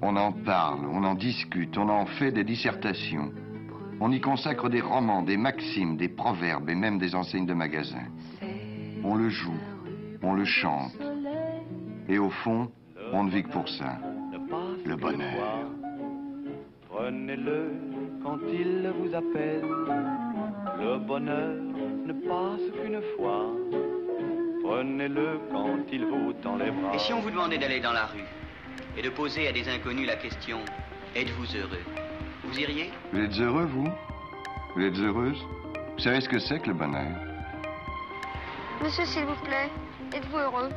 On en parle, on en discute, on en fait des dissertations. On y consacre des romans, des maximes, des proverbes et même des enseignes de magasins. On le joue, on le chante. Et au fond, on ne vit que pour ça. Le bonheur. Prenez-le quand il vous appelle. Le bonheur ne passe qu'une fois. Prenez-le quand il vous tend les bras. Et si on vous demandait d'aller dans la rue? Et de poser à des inconnus la question Êtes-vous heureux? Vous iriez? Vous êtes heureux, vous? Vous êtes heureuse? Vous savez ce que c'est que le bonheur? Monsieur, s'il vous plaît, êtes-vous heureux?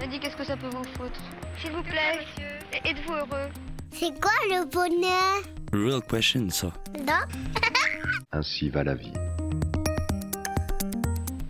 Me dit qu'est-ce que ça peut vous foutre. S'il vous plaît, êtes-vous heureux? C'est quoi le bonheur? Real question, ça. Non. Ainsi va la vie.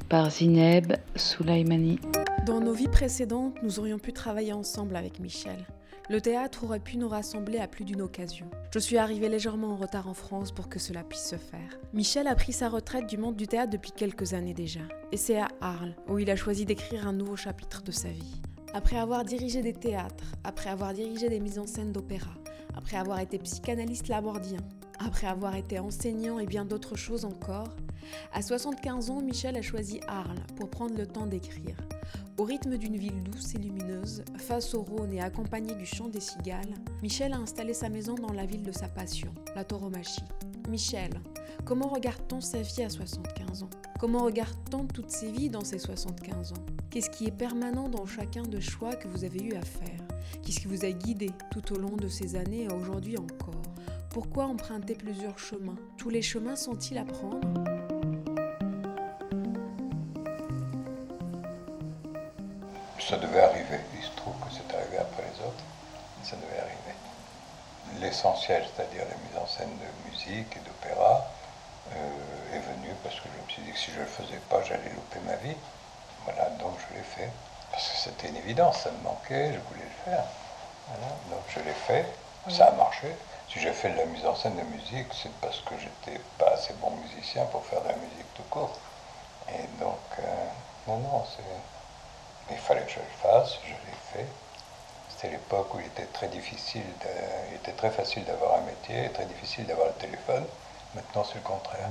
Par Zineb Soulaimani. Dans nos vies précédentes, nous aurions pu travailler ensemble avec Michel. Le théâtre aurait pu nous rassembler à plus d'une occasion. Je suis arrivée légèrement en retard en France pour que cela puisse se faire. Michel a pris sa retraite du monde du théâtre depuis quelques années déjà. Et c'est à Arles où il a choisi d'écrire un nouveau chapitre de sa vie. Après avoir dirigé des théâtres, après avoir dirigé des mises en scène d'opéra, après avoir été psychanalyste labordien, après avoir été enseignant et bien d'autres choses encore, à 75 ans, Michel a choisi Arles pour prendre le temps d'écrire. Au rythme d'une ville douce et lumineuse, face au Rhône et accompagné du chant des cigales, Michel a installé sa maison dans la ville de sa passion, la tauromachie. Michel, comment regarde-t-on sa vie à 75 ans? Comment regarde-t-on toutes ses vies dans ces 75 ans? Qu'est-ce qui est permanent dans chacun de choix que vous avez eu à faire? Qu'est-ce qui vous a guidé tout au long de ces années et aujourd'hui encore? Pourquoi emprunter plusieurs chemins? Tous les chemins sont-ils à prendre? Ça devait arriver. Il se trouve que c'est arrivé après les autres. Ça devait arriver. L'essentiel, c'est-à-dire la mise en scène de musique et d'opéra, euh, est venu parce que je me suis dit que si je ne le faisais pas, j'allais louper ma vie. Voilà, donc je l'ai fait. Parce que c'était une évidence, ça me manquait, je voulais le faire. Voilà, donc je l'ai fait, ça a marché. Si j'ai fait de la mise en scène de musique, c'est parce que j'étais pas assez bon musicien pour faire de la musique tout court. Et donc, euh, non, non. Il fallait que je le fasse, je l'ai fait. C'était l'époque où il était très difficile, il était très facile d'avoir un métier très difficile d'avoir le téléphone. Maintenant, c'est le contraire.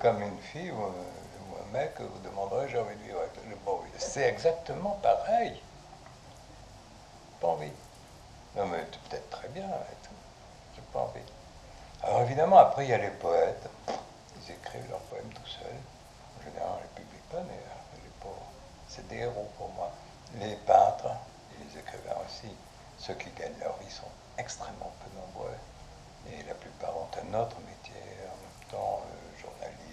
Comme une fille ou, un- mec vous demanderait j'ai envie de vivre. C'est exactement pareil. Pas envie. Non mais peut-être très bien et tout. J'ai pas envie. Alors évidemment, après, il y a les poètes. Ils écrivent leurs poèmes tout seuls. En général, on les publie pas, mais euh, les pauvres, c'est des héros pour moi. Les peintres, et les écrivains aussi, ceux qui gagnent leur vie sont extrêmement peu nombreux. Et la plupart ont un autre métier en même temps, euh, journaliste,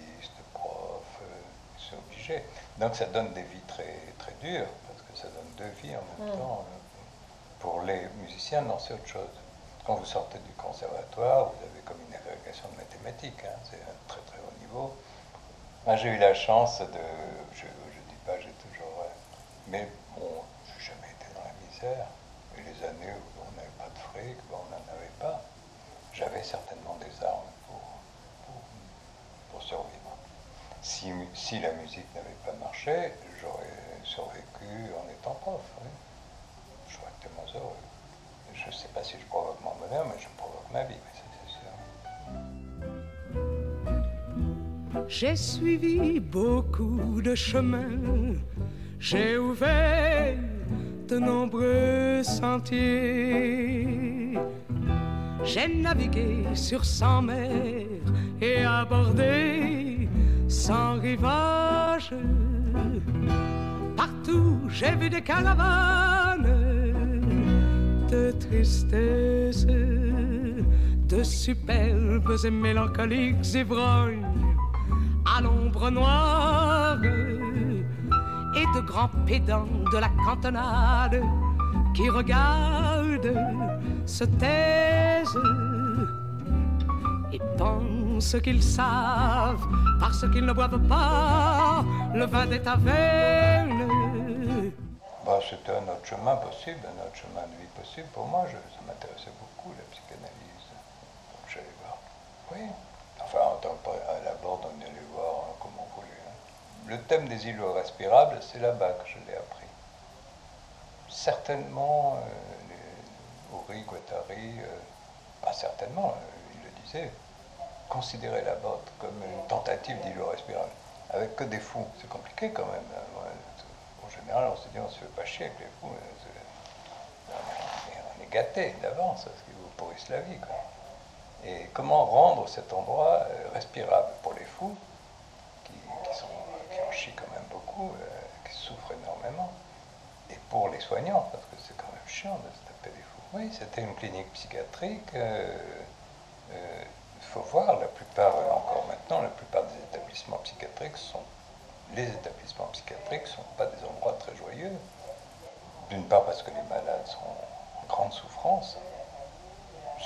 obligés. Donc ça donne des vies très, très dures, parce que ça donne deux vies en même Mm. temps. euh, pour les musiciens, non, c'est autre chose. Quand vous sortez du conservatoire, vous avez comme une agrégation de mathématiques, hein, c'est un très très haut niveau. Moi, j'ai eu la chance de. Je ne dis pas, j'ai toujours. euh, mais bon, j'ai jamais été dans la misère. Et les années où on n'avait pas de fric, bon, on n'en avait pas. J'avais certainement des armes pour, pour, pour survivre. Si, la musique n'avait pas marché, j'aurais survécu en étant prof. oui. J'aurais été moins heureux. Je ne sais pas si je provoque mon bonheur, mais je provoque ma vie, c'est sûr. J'ai suivi beaucoup de chemins, j'ai ouvert de nombreux sentiers. J'ai navigué sur cent mers et abordé cent rivages. Partout j'ai vu des caravanes de tristesse, de superbes et mélancoliques ivrognes à l'ombre noire et de grands pédants de la cantonade qui regardent, se taisent et pensent qu'ils savent parce qu'ils ne boivent pas le vin des tavernes. Bah, C'était un autre chemin possible, un autre chemin de vie possible. Pour moi, ça m'intéressait beaucoup, la psychanalyse. Donc j'allais voir. Oui. Enfin, en tant qu'à la borde, on allait voir hein, comme on voulait. hein. Le thème des îlots respirables, c'est là-bas que je l'ai appris. Certainement, euh, les Guattari, euh, pas certainement, euh, il le disait, considérer la borde comme une tentative d'îlot respirable. Avec que des fous, c'est compliqué quand même. Ouais, en général, on se dit on se fait pas chier avec les fous. euh, On est, gâté d'avance parce qu'ils vous pourrissent la vie. Quoi. Et comment rendre cet endroit euh, respirable pour les fous qui, sont, qui en chient quand même beaucoup, euh, qui souffrent énormément, et pour les soignants, parce que c'est quand même chiant de se taper des fous. Oui, c'était une clinique psychiatrique. euh, euh, Il faut voir, la plupart, euh, encore maintenant, la plupart des établissements psychiatriques sont. Les établissements psychiatriques ne sont pas des endroits très joyeux. D'une part parce que les malades sont en grande souffrance.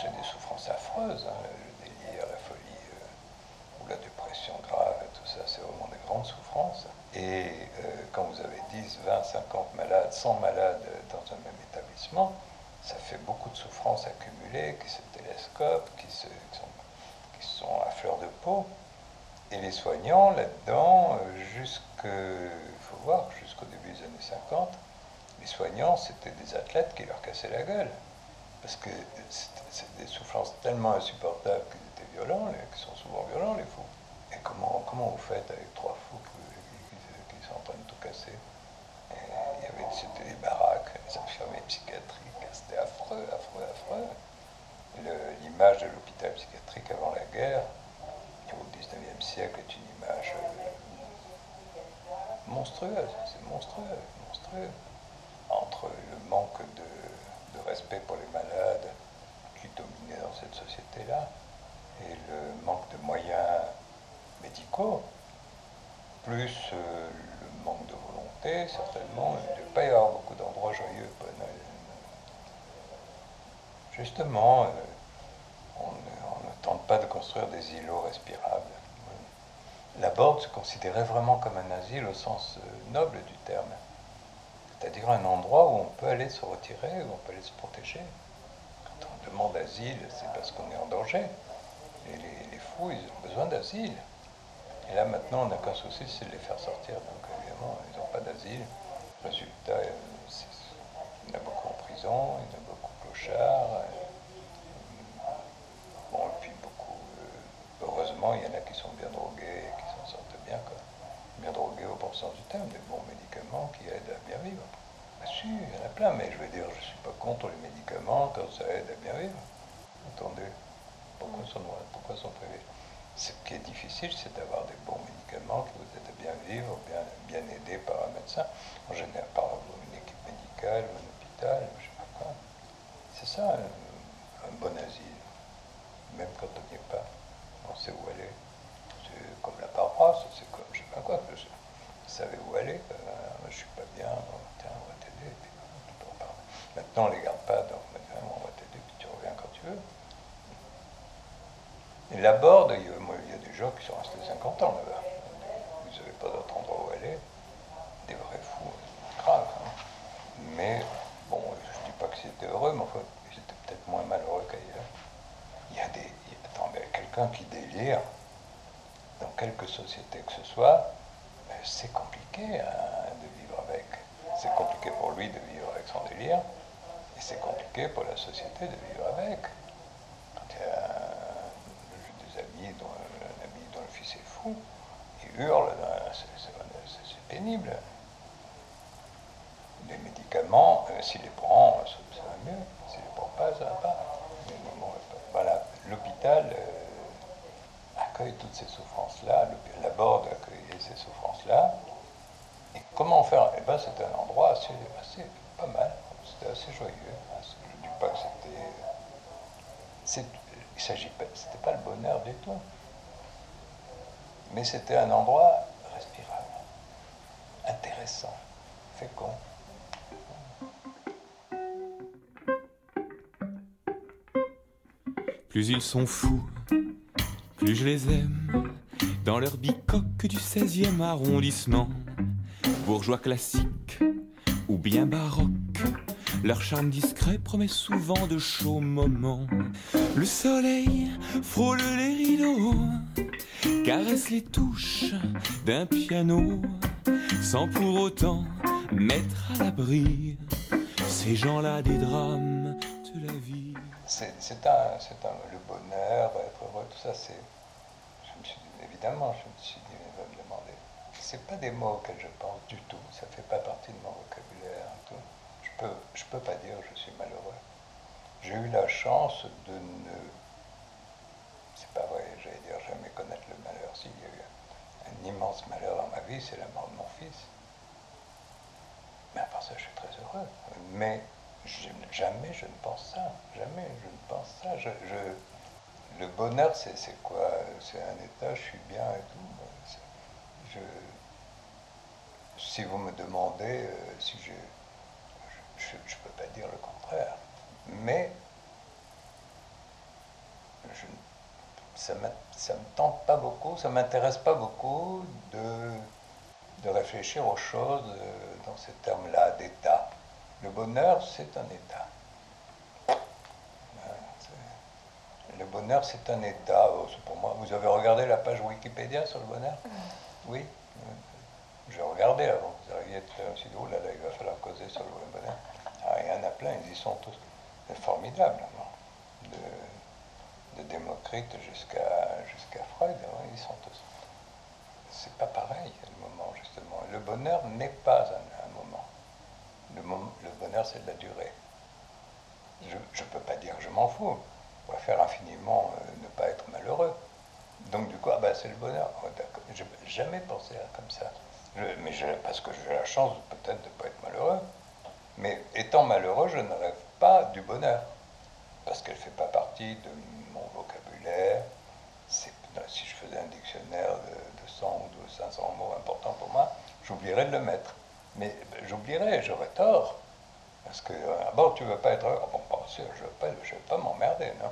C'est des souffrances affreuses, hein, le délire, la folie euh, ou la dépression grave tout ça, c'est vraiment des grandes souffrances. Et euh, quand vous avez 10, 20, 50 malades, 100 malades dans un même établissement, ça fait beaucoup de souffrances accumulées qui se télescopent, qui, se, qui sont, sont à fleur de peau. Et les soignants, là-dedans, euh, faut voir, jusqu'au début des années 50, les soignants, c'était des athlètes qui leur cassaient la gueule. Parce que c'est des souffrances tellement insupportables qu'ils étaient violents, qui sont souvent violents, les fous. Et comment, comment vous faites avec trois fous qui, qui- sont en train de tout casser C'était des baraques, les infirmiers psychiatriques, c'était affreux, affreux, affreux. L'image de l'hôpital psychiatrique avant la guerre, au 19e siècle, est une image euh, monstrueuse, c'est monstrueux, monstrueux. Entre le manque de, respect pour les malades qui dominait dans cette société-là et le manque de moyens médicaux, plus euh, le manque de volonté, certainement, il ne devait pas y avoir beaucoup d'endroits joyeux. Justement, euh, on, ne- tente pas de construire des îlots respirables. La Borde se considérait vraiment comme un asile au sens euh, noble du terme, c'est-à-dire un endroit où on peut aller se retirer, où on peut aller se protéger. Quand on demande asile, c'est parce qu'on est en danger. Et les, fous, ils ont besoin d'asile. Et là, maintenant, on n'a qu'un souci, c'est de les faire sortir. Donc, évidemment, ils n'ont pas d'asile. Résultat, il y en a beaucoup en prison, euh, Bon, et puis beaucoup. euh, heureusement, il y en a qui sont bien drogués et qui s'en sortent bien, quoi. Bien drogués au bon sens du terme, des bons médicaments qui aident à bien vivre. Bien sûr, il y en a plein, mais je veux dire, je ne suis pas contre les médicaments quand ça aide à bien vivre. Attendez, pourquoi sont, pourquoi sont privés? Ce qui est difficile, c'est d'avoir des bons médicaments qui vous aident à bien vivre, bien, bien aidés par un médecin, en général par une équipe médicale un hôpital, je ne sais pas quoi. C'est ça, un, bon asile. Même quand on n'y est pas, on sait où aller. C'est comme la paroisse, c'est comme je sais pas quoi. Je, vous savez où aller, euh, je suis pas bien, tiens, on va t'aider. Maintenant, on les garde pas, donc on va t'aider, puis tu reviens quand tu veux. Et la borde, il y, a, moi, il y a des gens qui sont restés 50 ans là-bas. Vous n'avez pas d'autre endroit où aller. Des vrais fous, euh, grave. hein. Mais, c'était heureux, mais enfin, étaient peut-être moins malheureux qu'ailleurs. Il y a des. il y a- attendez, quelqu'un qui délire, dans quelque société que ce soit, euh, c'est compliqué hein, de vivre avec. C'est compliqué pour lui de vivre avec son délire, et c'est compliqué pour la société de vivre avec. Quand il y a des amis dont, un ami dont le fils est fou, il hurle, euh, c'est- pénible. Les médicaments, euh, s'il les prend, mieux. Les prend pas, pas. Voilà, l'hôpital euh, accueille toutes ces souffrances-là, la borde accueille ces souffrances-là. Et comment faire? Eh bien, c'était un endroit assez, pas mal, c'était assez joyeux. Je ne dis pas que c'était. c'est- Il s'agit pas, c'était pas le bonheur du tout. Mais c'était un endroit Plus ils sont fous, plus je les aime. Dans leur bicoque du 16e arrondissement, bourgeois classique ou bien baroque, leur charme discret promet souvent de chauds moments. Le soleil frôle les rideaux, caresse les touches d'un piano, sans pour autant mettre à l'abri ces gens-là des drames C'est un, c'est un, le bonheur, être heureux, tout ça, c'est. Je me suis dit, évidemment, je me suis dit, il va me demander. C'est pas des mots auxquels je pense du tout, ça fait pas partie de mon vocabulaire. Tout. Je peux, je peux pas dire je suis malheureux. J'ai eu la chance de ne. C'est pas vrai, j'allais dire jamais connaître le malheur. S'il y a eu un, un immense malheur dans ma vie, c'est la mort de mon fils. Mais à part ça, je suis très heureux. Mais jamais je ne pense ça. Jamais je ne pense ça. Le bonheur, c'est quoi? C'est un état, je suis bien et tout. Si vous me demandez euh, si je. Je ne peux pas dire le contraire. Mais ça ne me tente pas beaucoup, ça ne m'intéresse pas beaucoup de, de réfléchir aux choses euh, dans ces termes-là, d'état. Le bonheur, c'est un état. Le bonheur, c'est un état. Oh, pour moi. Vous avez regardé la page Wikipédia sur le bonheur? Oui. J'ai regardé avant. Vous arriviez à aussi oh là, là, il va falloir causer sur le bonheur. Ah, il y en a plein, ils y sont tous. C'est formidable. De, de, Démocrite jusqu'à jusqu'à Freud, hein, ils sont tous. C'est pas pareil, le moment, justement. Le bonheur n'est pas un. Le, bonheur, c'est de la durée. Je ne peux pas dire je m'en fous. Je préfère infiniment euh, ne pas être malheureux. Donc du coup, ah ben, c'est le bonheur. Oh, je n'ai jamais pensé à comme ça. Mais parce que j'ai la chance peut-être de ne pas être malheureux. Mais étant malheureux, je ne rêve pas du bonheur. Parce qu'elle ne fait pas partie de mon vocabulaire. Si je faisais un dictionnaire de, de 100 ou de 500 mots importants pour moi, j'oublierais de le mettre. Mais j'oublierais, j'aurais tort. Parce que, ah bon, tu veux pas être heureux Bon, pas sûr, je ne veux pas, je veux pas m'emmerder, non?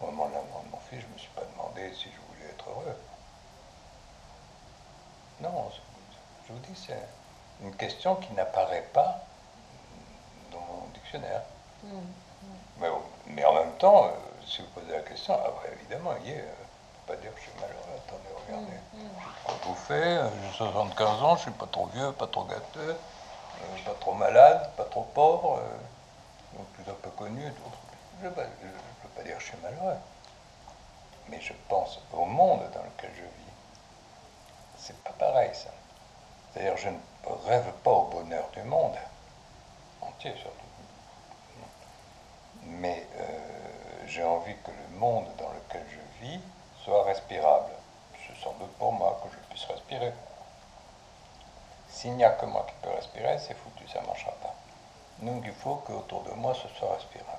Au moment de la mort de mon fils, je ne me suis pas demandé si je voulais être heureux. Non, je vous dis, c'est une question qui n'apparaît pas dans mon dictionnaire. Mmh, mmh. Mais, mais, en même temps, euh, si vous posez la question, ah bah, évidemment, il y est. Euh, pas dire que je suis malheureux. Attendez, regardez. Mmh, j'ai pas tout fait, j'ai 75 ans, je suis pas trop vieux, pas trop gâteux, euh, pas trop malade, pas trop pauvre, euh, donc tout un peu connu. Je ne peux pas dire que je suis malheureux. Mais je pense au monde dans lequel je vis. C'est pas pareil ça. C'est-à-dire je ne rêve pas au bonheur du monde, entier surtout. Mais euh, j'ai envie que le monde dans lequel je vis soit respirable. C'est sans doute pour moi que je puisse respirer. S'il n'y a que moi qui peux respirer, c'est foutu, ça ne marchera pas. Donc il faut qu'autour de moi ce soit respirable.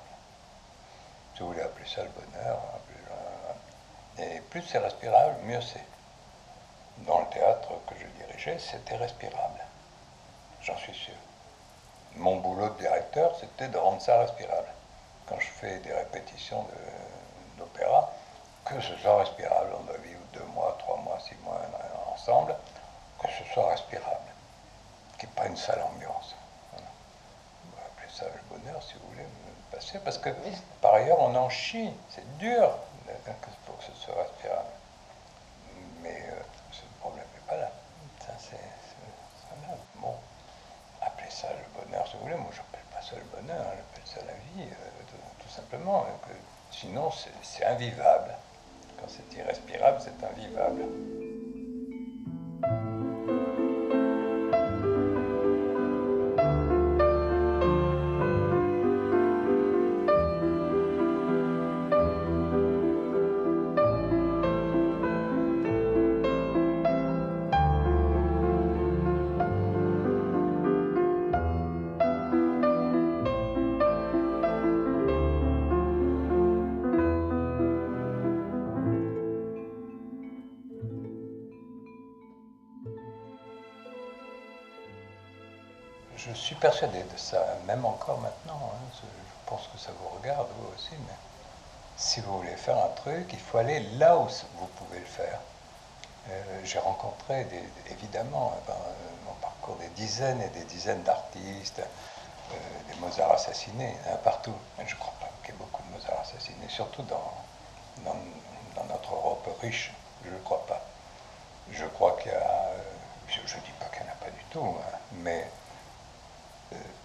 Si vous voulez appeler ça le bonheur, et plus c'est respirable, mieux c'est. Dans le théâtre que je dirigeais, c'était respirable. J'en suis sûr. Mon boulot de directeur, c'était de rendre ça respirable. Quand je fais des répétitions d'opéra, que ce soit respirable, on doit vivre deux mois, trois mois, six mois ensemble, que ce soit respirable, qu'il n'y ait pas une sale ambiance. Voilà. On va appeler ça le bonheur, si vous voulez, me passer, parce que par ailleurs, on en chie, c'est dur pour que ce soit respirable. Mais euh, ce problème n'est pas là. Ça, c'est là. Bon, appelez ça le bonheur, si vous voulez. Moi, je n'appelle pas ça le bonheur, j'appelle ça la vie, euh, tout, tout, simplement. Que, sinon, c'est invivable. C'est irrespirable, c'est invivable. Persuadé de ça, même encore maintenant. Hein. je, pense que ça vous regarde, vous aussi, mais si vous voulez faire un truc, il faut aller là où vous pouvez le faire. Euh, j'ai rencontré, évidemment, dans mon parcours, des dizaines et des dizaines d'artistes, euh, des Mozart assassinés, hein, partout. Je ne crois pas qu'il y ait beaucoup de Mozart assassinés, surtout dans, notre Europe riche. Je ne crois pas. Je crois qu'il y a. Euh, je ne dis pas qu'il n'y en a pas du tout, hein, mais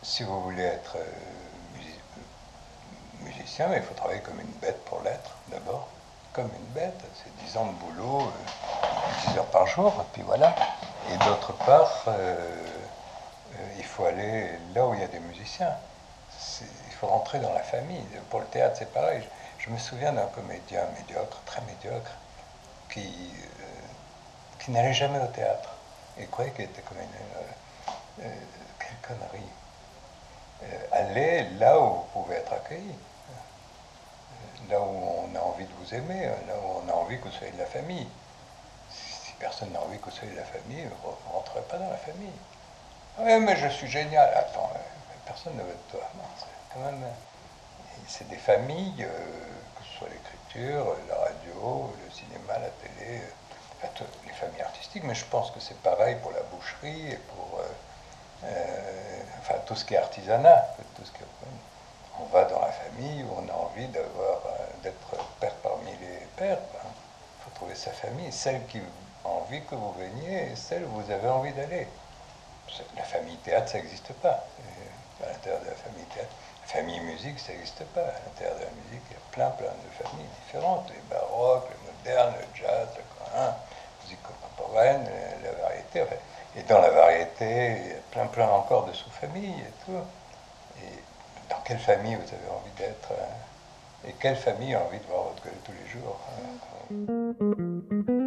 si vous voulez être musicien, il faut travailler comme une bête pour l'être, d'abord comme une bête, c'est 10 ans de boulot, 10 euh, heures par jour, et puis voilà. Et d'autre part, euh, euh, il faut aller là où il y a des musiciens. Il faut rentrer dans la famille. Pour le théâtre, c'est pareil. Je, me souviens d'un comédien médiocre, très médiocre, qui, qui n'allait jamais au théâtre. Et croyait qu'il était comédien. quelle connerie. Allez là où vous pouvez être accueilli là où on a envie de vous aimer, là où on a envie que vous soyez de la famille. Si personne n'a envie que vous soyez de la famille, vous ne rentrez pas dans la famille. Oui, mais je suis génial. Attends, euh, personne ne veut de toi. C'est des familles, euh, que ce soit l'écriture, la radio, le cinéma, la télé, euh, les familles artistiques, mais je pense que c'est pareil pour la boucherie et pour. Enfin, tout ce qui est artisanat. Tout ce qui est, on va dans la famille où on a envie d'avoir, euh, d'être père parmi les pères. Il ben, faut trouver sa famille, celle qui a envie que vous veniez et celle où vous avez envie d'aller. La famille théâtre, ça n'existe pas. À l'intérieur de la famille théâtre. La famille musique, ça n'existe pas. À l'intérieur de la musique, il y a plein, plein de familles différentes. Les baroques, les modernes, le jazz, le coin, la musique contemporaine, la variété. Et dans la variété, il y a plein, plein encore de sous-familles et tout. Et dans quelle famille vous avez envie d'être euh, et quelle famille a envie de voir votre gueule tous les jours. Hein.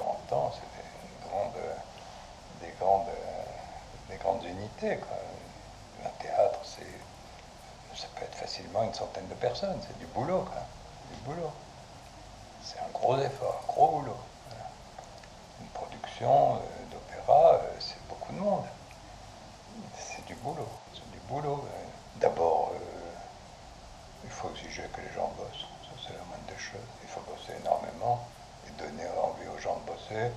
du boulot, du boulot. C'est un gros effort, un gros boulot. Une production euh, d'opéra, euh, c'est beaucoup de monde. C'est du boulot, c'est du boulot. D'abord, euh, il faut exiger que les gens bossent, ça c'est la moindre des choses. Il faut bosser énormément et donner envie aux gens de bosser.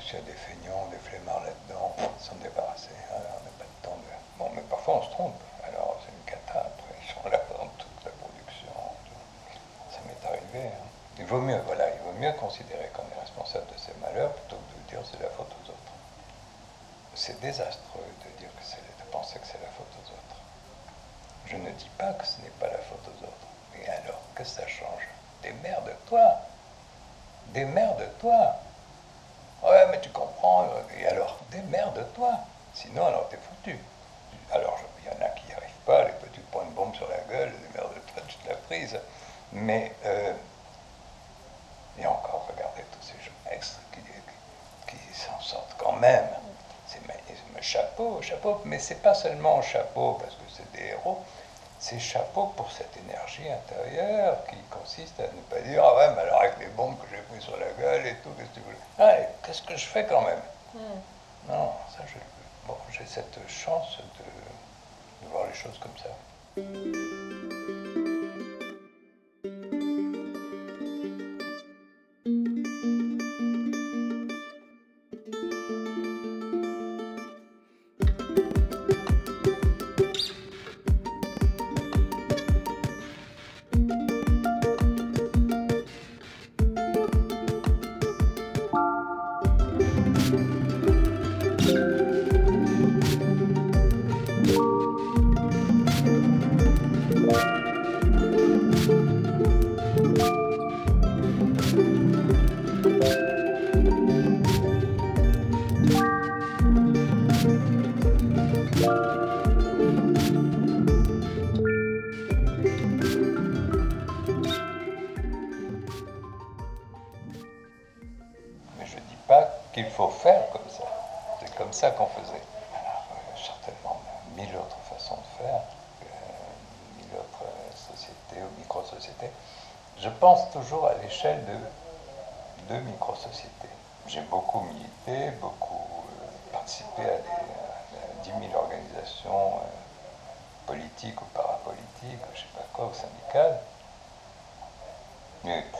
S'il y a des feignants, des flemmards là-dedans, s'en débarrasser. on n'a pas de temps de... Bon, mais parfois on se trompe. Alors c'est une cata, après ils sont là Il vaut mieux, voilà, il vaut mieux considérer qu'on est responsable de ses malheurs plutôt que de dire c'est la faute aux autres. C'est désastreux de dire que c'est, de penser que c'est la faute aux autres. Je ne dis pas que ce n'est pas la faute aux autres. Mais alors, que ça change? Démerde-toi Démerde-toi Ouais, mais tu comprends. Et alors, démerde-toi Sinon, alors t'es foutu. Alors, il y en a qui n'y arrivent pas, les petits points de bombe sur la gueule, démerde-toi, tu te la prise. Mais euh, et encore, regardez tous ces gens qui, qui, s'en sortent quand même. C'est chapeau, chapeau, mais c'est pas seulement chapeau parce que c'est des héros, c'est chapeau pour cette énergie intérieure qui consiste à ne pas dire Ah ouais, mais alors avec les bombes que j'ai pris sur la gueule et tout, qu'est-ce que tu voulais Ah, qu'est-ce que je fais quand même? Hmm. Non, ça, je, bon, j'ai cette chance de voir les choses comme ça.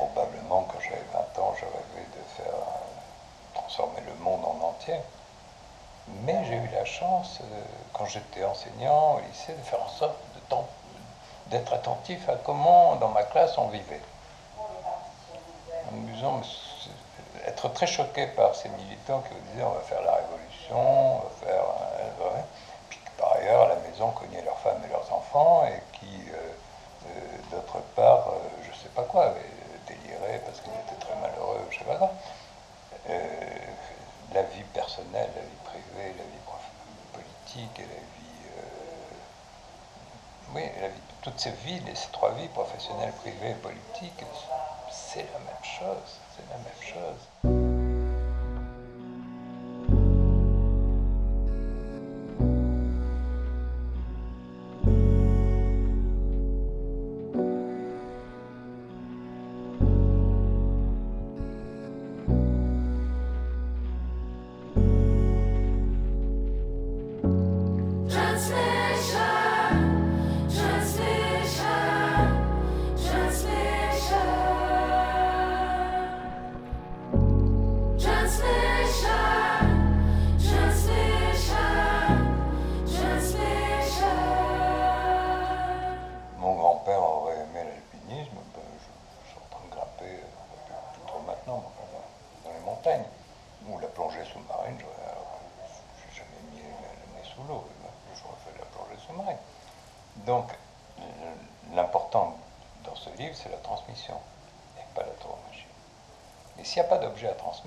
Probablement quand j'avais 20 ans, je rêvais de faire euh, transformer le monde en entier. Mais j'ai eu la chance, euh, quand j'étais enseignant au lycée, de faire en sorte d'être attentif à comment dans ma classe on vivait. En me disant, être très choqué par ces militants qui vous disaient on va faire la révolution, on va faire. euh, ouais. Puis par ailleurs, à la maison, cognaient leurs femmes et leurs enfants, et qui, euh, euh, d'autre part, euh, je sais pas quoi, avaient quoi. Euh, la vie personnelle, la vie privée, la vie politique et la vie. euh, oui, toutes ces vies, ces trois vies, professionnelles, privées et politiques, c'est la même chose. C'est la même chose.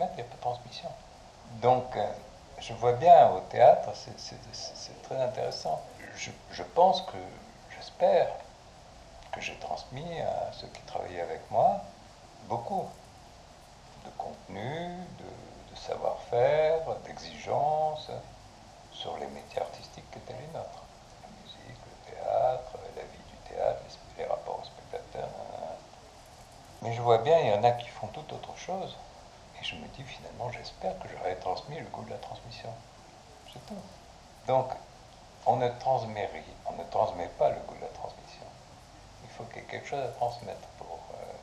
Il n'y a pas de transmission. Donc, euh, je vois bien au théâtre, c'est- très intéressant. Je, pense que, j'espère, que j'ai transmis à ceux qui travaillaient avec moi beaucoup de contenu, de, savoir-faire, d'exigences sur les métiers artistiques qui étaient les nôtres. La musique, le théâtre, la vie du théâtre, les, les rapports aux spectateurs. Mais je vois bien, il y en a qui font tout autre chose. Et je me dis finalement, j'espère que j'aurais transmis le goût de la transmission. C'est tout. Donc, on ne transmet rien, on ne transmet pas le goût de la transmission. Il faut qu'il y ait quelque chose à transmettre pour. euh,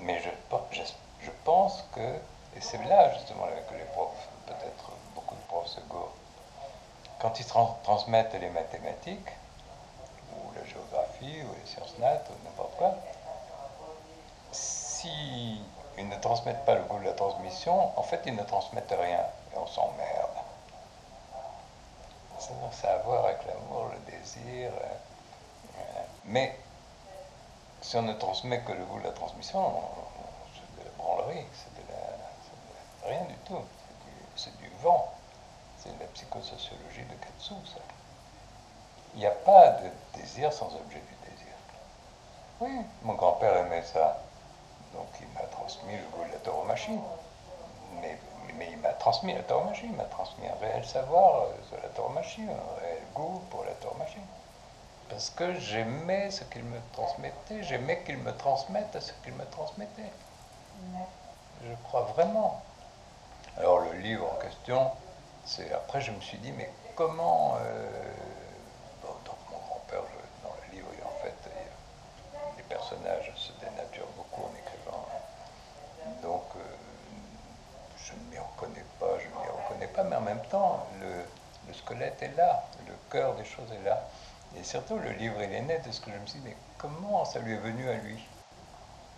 mais je, pe- je, je pense que, et c'est là justement que les profs, peut-être beaucoup de profs se gourent, quand ils tran- transmettent les mathématiques, ou la géographie, ou les sciences nat, ou n'importe quoi, si ils ne transmettent pas le goût de la transmission, en fait, ils ne transmettent rien, et on s'emmerde. Ça, a à voir avec l'amour, le désir. euh, mais si on ne transmet que le goût de la transmission, on- on- c'est de la branlerie, c'est de la, rien du tout. C'est du, du vent. C'est de la psychosociologie de Katsu, ça. Il n'y a pas de désir sans objet du désir. Oui, mon grand-père aimait ça. Donc il m'a transmis le goût de la tauromachie. Mais, mais il m'a transmis la tauromachie, il m'a transmis un réel savoir euh, sur la tauromachie, un réel goût pour la tauromachie. Parce que j'aimais ce qu'il me transmettait, j'aimais qu'il me transmette ce qu'il me transmettait. Je crois vraiment. Alors le livre en question, c'est après je me suis dit, mais comment... euh, bon, donc mon grand-père, je- dans le livre, temps, le, squelette est là, le cœur des choses est là. Et surtout, le livre, il est né de ce que je me suis dit, mais comment ça lui est venu à lui?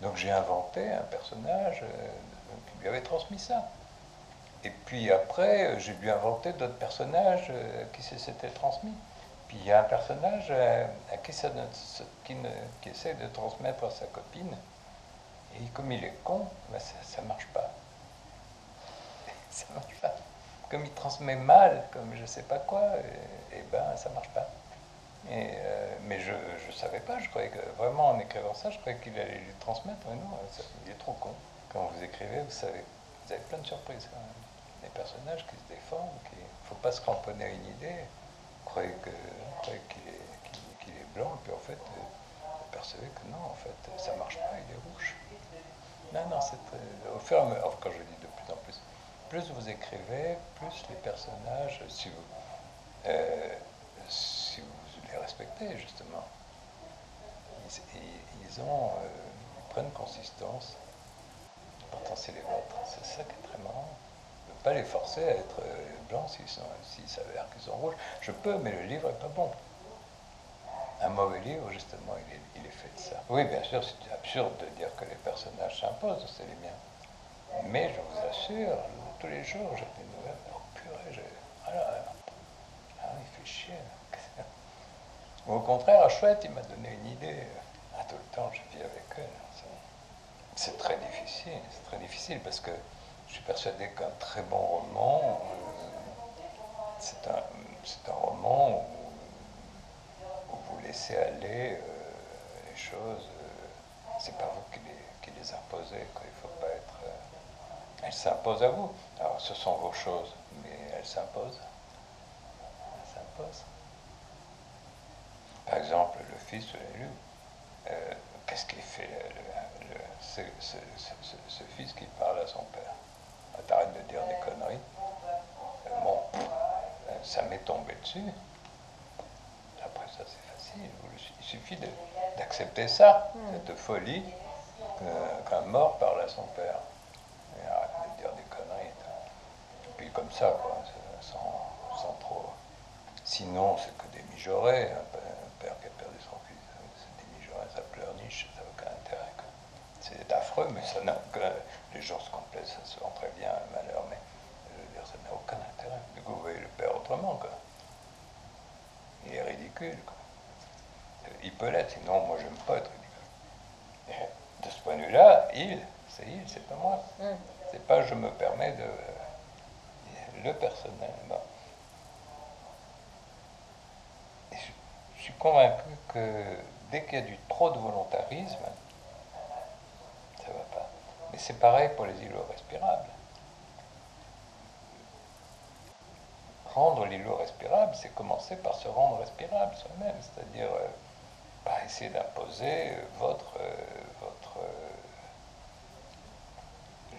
Donc j'ai inventé un personnage euh, qui lui avait transmis ça. Et puis après, j'ai dû inventer d'autres personnages euh, qui s'étaient transmis. Puis il y a un personnage euh, à qui, ça qui, qui, essaie de transmettre à sa copine. Et comme il est con, ben ça ne marche pas. ça marche pas. Comme il transmet mal, comme je sais pas quoi, et, ben ça marche pas. Euh, mais je ne savais pas, je croyais que vraiment en écrivant ça, je croyais qu'il allait lui transmettre. Mais non, il est trop con. Quand vous écrivez, vous savez, vous avez plein de surprises. Des personnages qui se défendent, il ne faut pas se cramponner à une idée. Vous croyez qu'il est, est, blanc, et puis en fait, vous percevez que non, en fait, ça ne marche pas, il est rouge. Non, non, c'est au fur et à mesure, quand je dis de plus en plus, plus vous écrivez, plus les personnages, si vous, euh, si vous les respectez justement, ils, ont, euh, prennent consistance. Pourtant, c'est les vôtres. C'est ça qui est très marrant. Je ne peux pas les forcer à être euh, blancs s'ils s'avèrent qu'ils sont rouges. Je peux, mais le livre n'est pas bon. Un mauvais livre, justement, il est fait de ça. Oui, bien sûr, c'est absurde de dire que les personnages s'imposent, c'est les miens. Mais je vous assure, tous les jours, j'ai des nouvelles. Oh purée, j'ai. Ah, ah, il fait chier. Ou au contraire, chouette, il m'a donné une idée. Ah, tout le temps, je vis avec elle. C'est très difficile, c'est très difficile parce que je suis persuadé qu'un très bon roman, euh, c'est un, roman où, vous laissez aller euh, les choses. Euh, c'est pas vous qui les, qui les imposez, quoi. il faut pas être. elles s'imposent à vous. Alors, ce sont vos choses, mais elles s'imposent. Elles s'imposent. Par exemple, le fils, je l'ai lu. Euh, Qu'est-ce qu'il fait ce, fils qui parle à son père? T'arrêtes de dire des conneries. Euh, bon, euh, ça m'est tombé dessus. Après ça, c'est facile. Il suffit d'accepter ça, cette folie qu'un mort parle à son père. Et arrête de dire des conneries. Et puis comme ça, quoi, sans, sans trop. Sinon, c'est que des mijaurés. Un, père qui a perdu son fils, c'est des mijaurés, ça pleurniche, ça n'a aucun intérêt. C'est affreux, mais ça n'a aucun. Les gens se complaisent, ça se vend très bien, un malheur, mais je veux dire, ça n'a aucun intérêt. Du coup, vous voyez le père autrement, quoi. Il est ridicule, quoi. Il peut l'être, sinon, moi, j'aime pas être ridicule. Et de ce point de vue-là, il, c'est il, c'est pas moi. C'est pas je me permets de. Le personnel. Je suis convaincu que dès qu'il y a du trop de volontarisme, ça ne va pas. Mais c'est pareil pour les îlots respirables. Rendre l'îlot respirable, c'est commencer par se rendre respirable soi-même, c'est-à-dire euh, pas essayer d'imposer votre, euh, votre euh,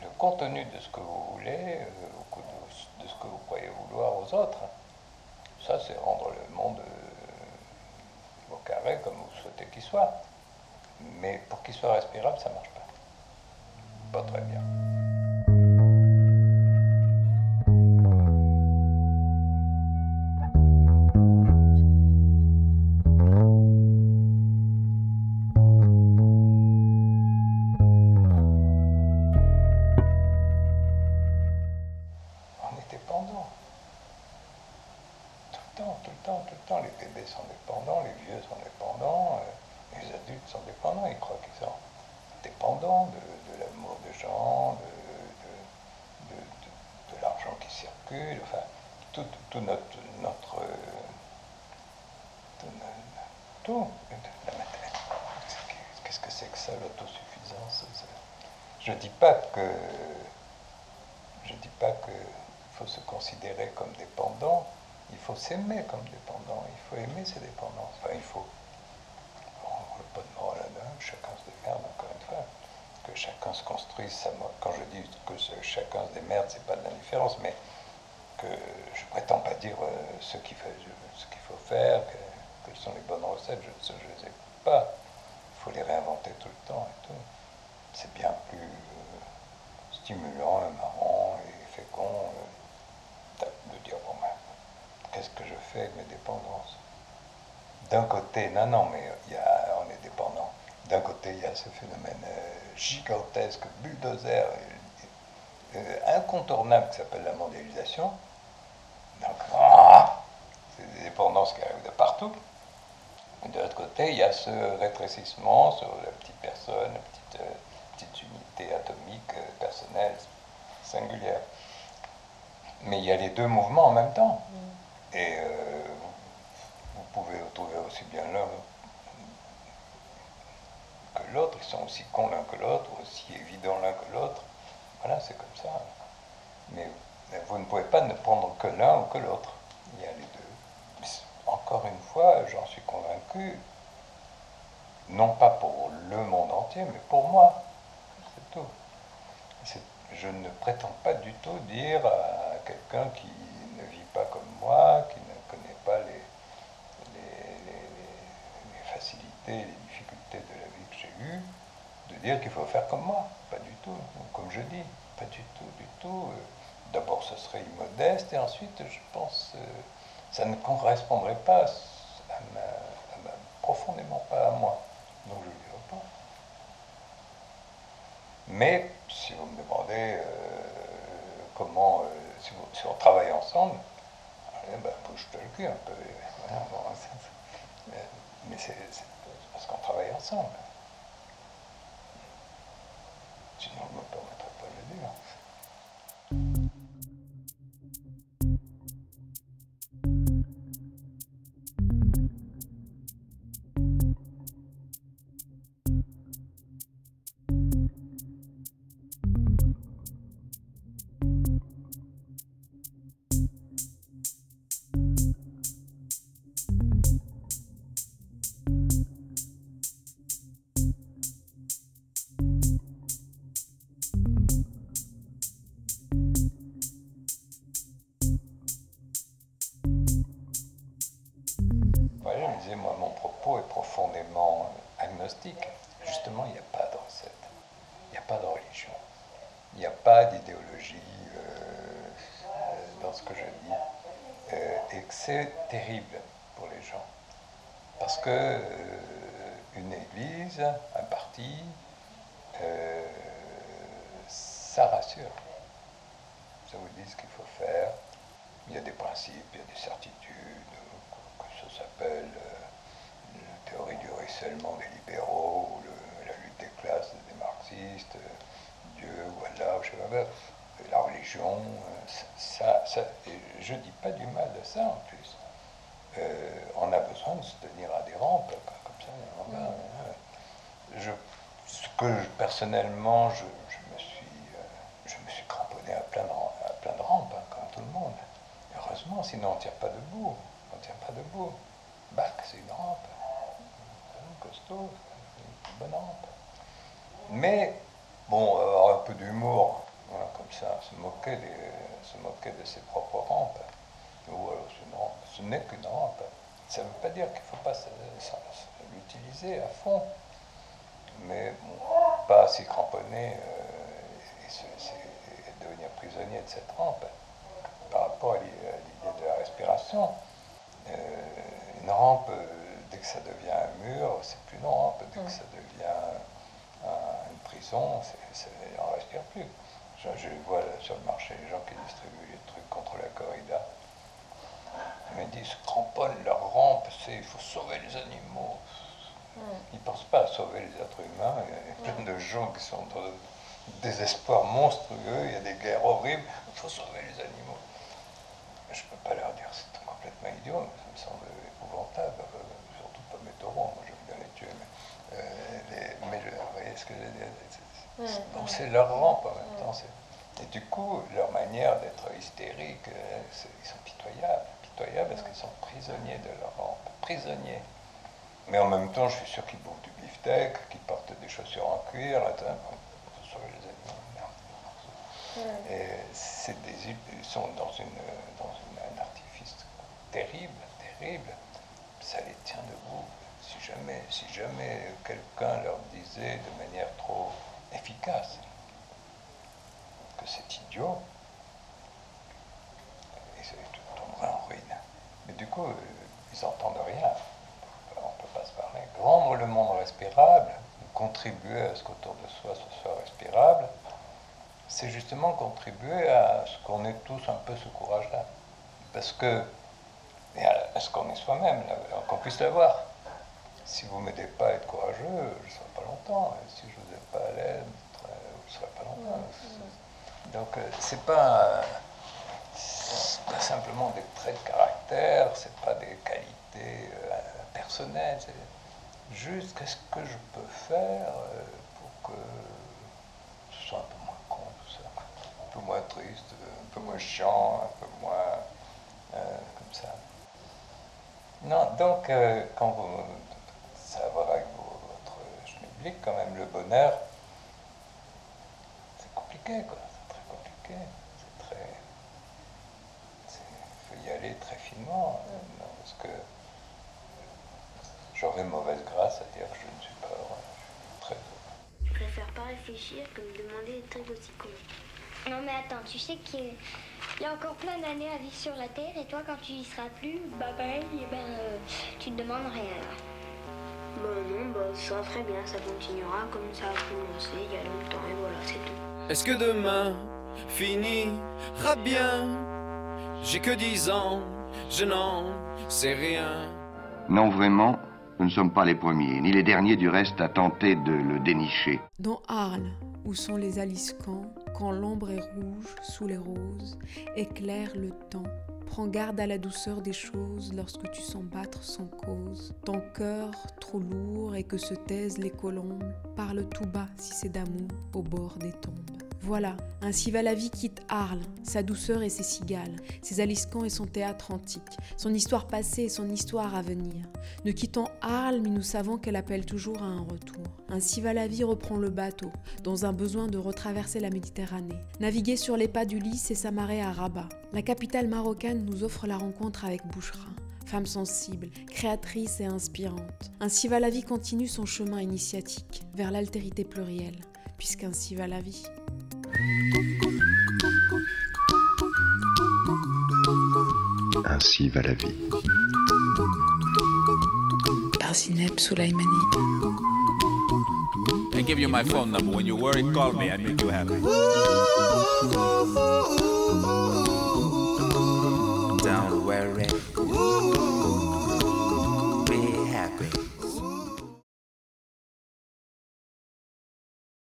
le contenu de ce que vous voulez, de, de ce que vous croyez vouloir aux autres. Ça, c'est rendre le monde au carré comme vous souhaitez qu'il soit. Mais pour qu'il soit respirable, ça ne marche pas. Pas très bien. Comme dépendant, il faut aimer ses dépendances. Enfin, il faut. On ne pas de morale là chacun se démerde, encore une fois. Que chacun se construise sa Quand je dis que chacun se démerde, c'est pas de l'indifférence, mais que je prétends pas dire euh, ce qu'il faut, faut, faire, que, quelles sont les bonnes recettes, je ne les ai pas. Il faut les réinventer tout le temps et tout. C'est bien plus euh, stimulant et marrant et fécond qu'est-ce que je fais avec mes dépendances? D'un côté, non, non, mais il y a, on est dépendant. D'un côté, il y a ce phénomène euh, gigantesque, bulldozer, euh, incontournable qui s'appelle la mondialisation. Donc, ah, c'est des dépendances qui arrivent de partout. De l'autre côté, il y a ce rétrécissement sur la petite personne, la petite, euh, petite unité atomique, euh, personnelle, singulière. Mais il y a les deux mouvements en même temps. Et euh, vous, pouvez trouver aussi bien l'un que l'autre. Ils sont aussi cons l'un que l'autre, aussi évidents l'un que l'autre. Voilà, c'est comme ça. Mais, vous ne pouvez pas ne prendre que l'un ou que l'autre. Il y a les deux. Encore une fois, j'en suis convaincu, non pas pour le monde entier, mais pour moi. C'est tout. Je ne prétends pas du tout dire à quelqu'un qui ne vit pas comme moi, qui ne connaît pas les, les, les- les- les difficultés de la vie que j'ai eues, de dire qu'il faut faire comme moi. Pas du tout. Comme je dis, pas du tout, du tout. Euh, D'abord, ce serait immodeste, et ensuite, je pense, euh, ça ne correspondrait pas profondément pas à moi. Donc, je ne le dirai pas. Mais si vous me demandez euh, comment, si, on travaille ensemble, eh ben, bouge-toi le cul un peu. Mais c'est c'est parce qu'on travaille ensemble. Sinon, je ne me permettrais pas pas d'idéologie euh, dans ce que je dis. Euh, et que c'est terrible pour les gens. Parce que euh, une église, un parti, ça rassure. Ça vous dit ce qu'il faut faire. Il y a des principes, il y a des certitudes, que ça s'appelle la théorie du ruissellement des libéraux, ou le- la lutte des classes des marxistes, euh, Dieu, la religion, euh, ça, ça, je dis pas du mal de ça en plus. Euh, on a besoin de se tenir à des rampes, comme ça. voilà. Je, ce que je- personnellement, je, je me suis, euh, je me suis cramponné à plein de, ram- à plein de rampes, hein, comme tout le monde. Heureusement, sinon on ne tient pas debout. On ne tient pas debout. Bac, c'est une rampe. Un costaud, une bonne rampe. Mais, bon, avoir un peu d'humour, se moquer, des- se moquer de ses propres rampes. Ou alors, ce n'est qu'une rampe. Ça ne veut pas dire qu'il ne faut pas se- se- se- l'utiliser à fond. Mais bon, pas s'y cramponner euh, et, se- se- et devenir prisonnier de cette rampe par rapport à l'i- à l'idée de la respiration. Euh, une rampe, euh, dès que ça devient un mur, c'est plus une rampe. Dès que ça devient un- une prison, on ne respire plus. Je, je vois sur le marché les gens qui distribuent les trucs contre la corrida. Ils me disent, se cramponnent leur rampe, c'est, il faut sauver les animaux. Ils ne pensent pas à sauver les êtres humains. Il y a plein de gens qui sont dans un désespoir monstrueux, il y a des guerres horribles, il faut sauver les animaux. Je ne peux pas leur dire c'est complètement idiot, ça me semble épouvantable, surtout pas mes taureaux, moi j'aime bien les tuer, mais, euh, les- mais je- vous voyez ce que je veux dire c'est- c'est-. Donc c'est leur rampe en même temps. c'est- Et du coup, leur manière d'être hystérique, euh, ils sont pitoyables, pitoyables parce qu'ils sont prisonniers de leur rampe, prisonniers. Mais en même temps, je suis sûr qu'ils bouffent du beefsteak, qu'ils portent des chaussures en cuir. Et c'est des, ils sont dans, une, dans une- un artifice terrible, terrible. Ça les tient debout. Si jamais, si jamais quelqu'un leur disait de manière trop efficace que c'est idiot, ils tomberaient en ruine. Mais du coup, ils n'entendent rien. On ne peut pas se parler. Rendre le monde respirable, contribuer à ce qu'autour de soi ce soit respirable, c'est justement contribuer à ce qu'on ait tous un peu ce courage-là. Parce que, et à ce qu'on est soi-même, qu'on puisse l'avoir. Si vous ne m'aidez pas à être courageux, je ne serai pas longtemps. Et si je ne vous aide pas à l'aide, vous ne serez pas longtemps. Donc, c'est pas, pas simplement des traits de caractère, c'est pas des qualités euh, personnelles. C'est juste qu'est-ce que je peux faire euh, pour que ce soit un peu moins con tout ça, un peu moins triste, un peu moins chiant, un peu moins euh, comme ça. Non, donc quand vous ça avec votre schmilblick quand même, le bonheur, c'est compliqué quoi, compliqué, c'est très. Il faut y aller très finement, hein, parce que j'aurais mauvaise grâce à dire que je ne suis pas heureux, je suis très heureux. Je préfère pas réfléchir que me demander des trucs aussi cons. Non mais attends, tu sais qu'il y a encore plein d'années à vivre sur la Terre et toi quand tu y seras plus, bah pareil, eh ben, euh, tu ne demandes rien. Bah non, bah ça va très bien, ça continuera comme ça a commencé il y a longtemps et voilà, c'est tout. Est-ce que demain finira bien J'ai que 10 ans, je n'en sais rien. Non, vraiment, nous ne sommes pas les premiers, ni les derniers du reste à tenter de le dénicher. Dans Arles, où sont les aliscans, quand l'ombre est rouge sous les roses, éclaire le temps Prends garde à la douceur des choses lorsque tu sens battre sans cause. Ton cœur trop lourd et que se taisent les colombes, parle tout bas si c'est d'amour au bord des tombes. Voilà, ainsi va la vie quitte Arles, sa douceur et ses cigales, ses aliscans et son théâtre antique, son histoire passée et son histoire à venir. Ne quittons Arles, mais nous savons qu'elle appelle toujours à un retour. Ainsi va la vie reprend le bateau, dans un besoin de retraverser la Méditerranée. Naviguer sur les pas du lys et s'amarrer à Rabat. La capitale marocaine nous offre la rencontre avec Bouchra femme sensible, créatrice et inspirante. Ainsi va la vie continue son chemin initiatique vers l'altérité plurielle, puisqu'ainsi va la vie. Ainsi va la vie. Par Zineb Soulaimani. and give you my phone number. When you're worried, call me. I make you happy. Don't worry.